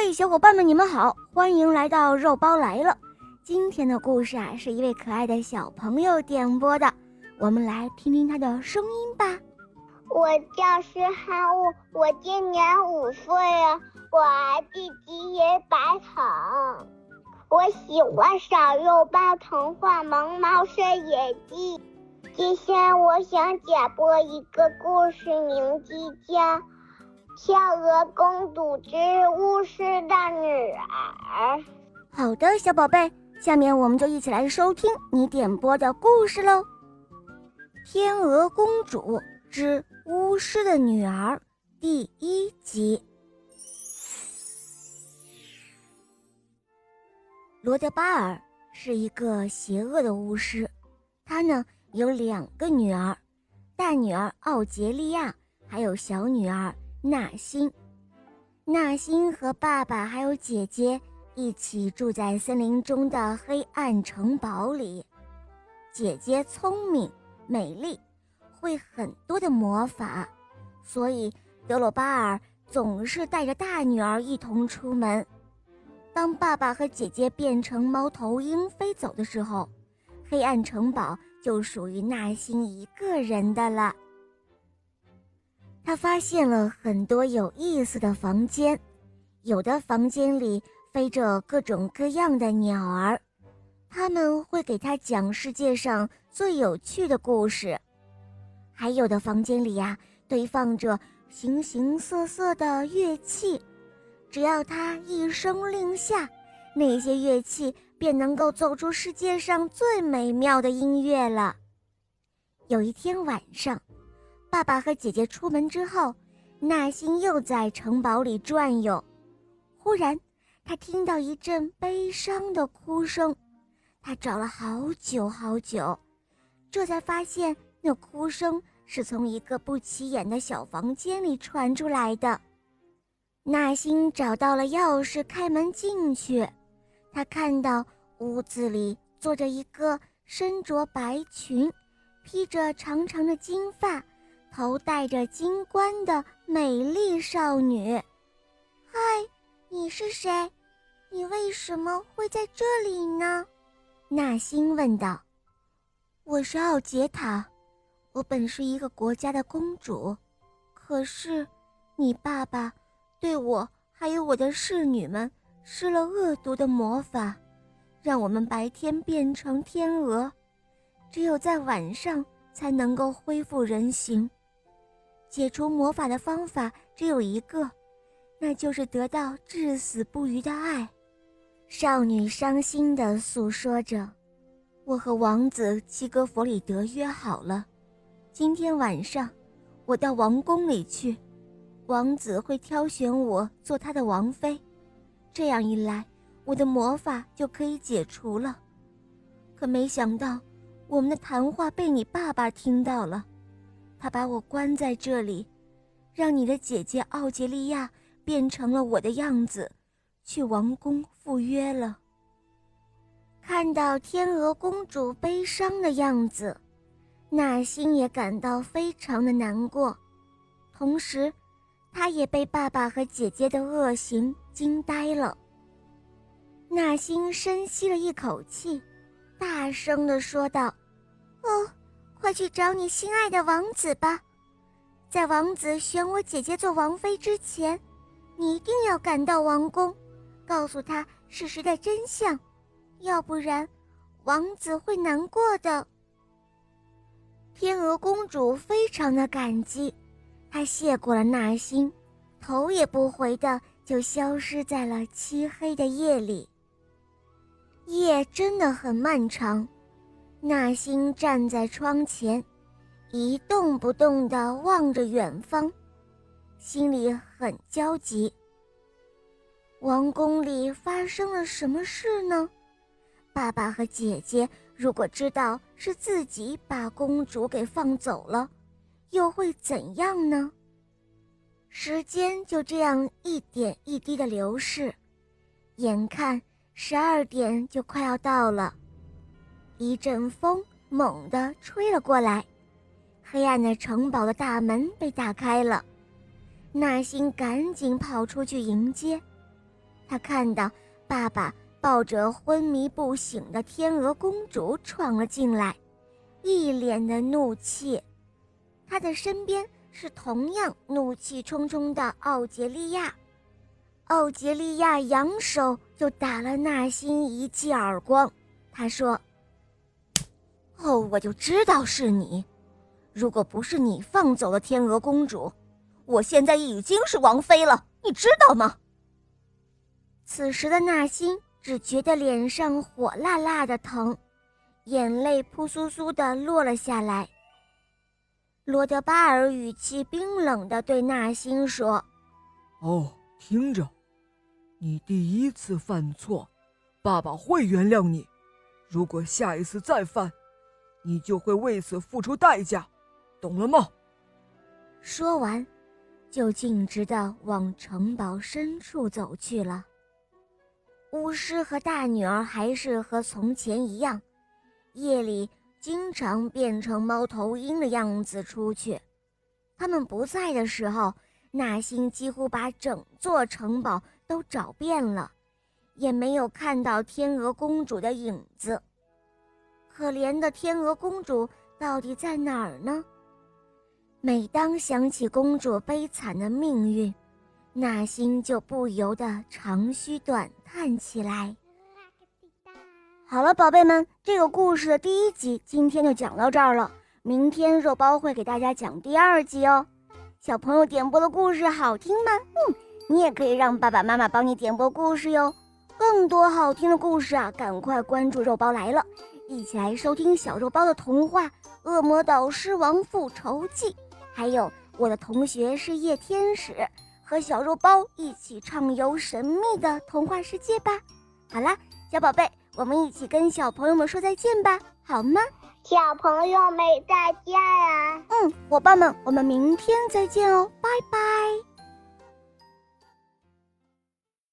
嘿，小伙伴们，你们好，欢迎来到肉包来了。今天的故事啊，是一位可爱的小朋友点播的，我们来听听他的声音吧。我叫施汉物，我今年五岁了，我爱弟弟也白腾。我喜欢小肉包童话《萌猫睡野记》。今天我想点播一个故事，名字叫。天鹅公主之巫师的女儿。好的，小宝贝，下面我们就一起来收听你点播的故事喽。天鹅公主之巫师的女儿第一集。罗德巴尔是一个邪恶的巫师，他呢有两个女儿，大女儿奥杰利亚，还有小女儿。纳辛，纳辛和爸爸还有姐姐一起住在森林中的黑暗城堡里。姐姐聪明美丽，会很多的魔法，所以德罗巴尔总是带着大女儿一同出门。当爸爸和姐姐变成猫头鹰飞走的时候，黑暗城堡就属于纳辛一个人的了。他发现了很多有意思的房间，有的房间里飞着各种各样的鸟儿，他们会给他讲世界上最有趣的故事；还有的房间里呀，堆放着形形色色的乐器，只要他一声令下，那些乐器便能够奏出世界上最美妙的音乐了。有一天晚上。爸爸和姐姐出门之后，纳辛又在城堡里转悠。忽然，他听到一阵悲伤的哭声，他找了好久好久，这才发现那哭声是从一个不起眼的小房间里传出来的。纳辛找到了钥匙，开门进去，他看到屋子里坐着一个身着白裙、披着长长的金发。头戴着金冠的美丽少女，嗨，你是谁？你为什么会在这里呢？纳辛问道。我是奥杰塔，我本是一个国家的公主，可是你爸爸对我还有我的侍女们施了恶毒的魔法，让我们白天变成天鹅，只有在晚上才能够恢复人形。解除魔法的方法只有一个，那就是得到至死不渝的爱。少女伤心地诉说着：“我和王子齐格弗里德约好了，今天晚上我到王宫里去，王子会挑选我做他的王妃。这样一来，我的魔法就可以解除了。可没想到，我们的谈话被你爸爸听到了。”他把我关在这里，让你的姐姐奥杰利亚变成了我的样子，去王宫赴约了。看到天鹅公主悲伤的样子，纳心也感到非常的难过，同时，他也被爸爸和姐姐的恶行惊呆了。纳心深吸了一口气，大声地说道：“哦。”快去找你心爱的王子吧，在王子选我姐姐做王妃之前，你一定要赶到王宫，告诉他事实的真相，要不然，王子会难过的。天鹅公主非常的感激，她谢过了纳辛，头也不回的就消失在了漆黑的夜里。夜真的很漫长。纳星站在窗前，一动不动地望着远方，心里很焦急。王宫里发生了什么事呢？爸爸和姐姐如果知道是自己把公主给放走了，又会怎样呢？时间就这样一点一滴的流逝，眼看十二点就快要到了。一阵风猛地吹了过来，黑暗的城堡的大门被打开了。纳辛赶紧跑出去迎接，他看到爸爸抱着昏迷不醒的天鹅公主闯了进来，一脸的怒气。他的身边是同样怒气冲冲的奥杰利亚。奥杰利亚扬手就打了纳辛一记耳光。他说：“哦，我就知道是你。如果不是你放走了天鹅公主，我现在已经是王妃了，你知道吗？”此时的纳辛只觉得脸上火辣辣的疼，眼泪扑簌簌的落了下来。罗德巴尔语气冰冷的对纳辛说：“哦，听着。”你第一次犯错，爸爸会原谅你。如果下一次再犯，你就会为此付出代价，懂了吗？说完，就径直的往城堡深处走去了。巫师和大女儿还是和从前一样，夜里经常变成猫头鹰的样子出去。他们不在的时候，纳星几乎把整座城堡。都找遍了，也没有看到天鹅公主的影子。可怜的天鹅公主到底在哪儿呢？每当想起公主悲惨的命运，那心就不由得长吁短叹起来。好了，宝贝们，这个故事的第一集今天就讲到这儿了。明天肉包会给大家讲第二集哦。小朋友点播的故事好听吗？嗯。你也可以让爸爸妈妈帮你点播故事哟，更多好听的故事啊，赶快关注肉包来了，一起来收听小肉包的童话《恶魔岛狮王复仇记》，还有我的同学是夜天使，和小肉包一起畅游神秘的童话世界吧。好啦，小宝贝，我们一起跟小朋友们说再见吧，好吗？小朋友们再见呀！嗯，伙伴们，我们明天再见哦，拜拜。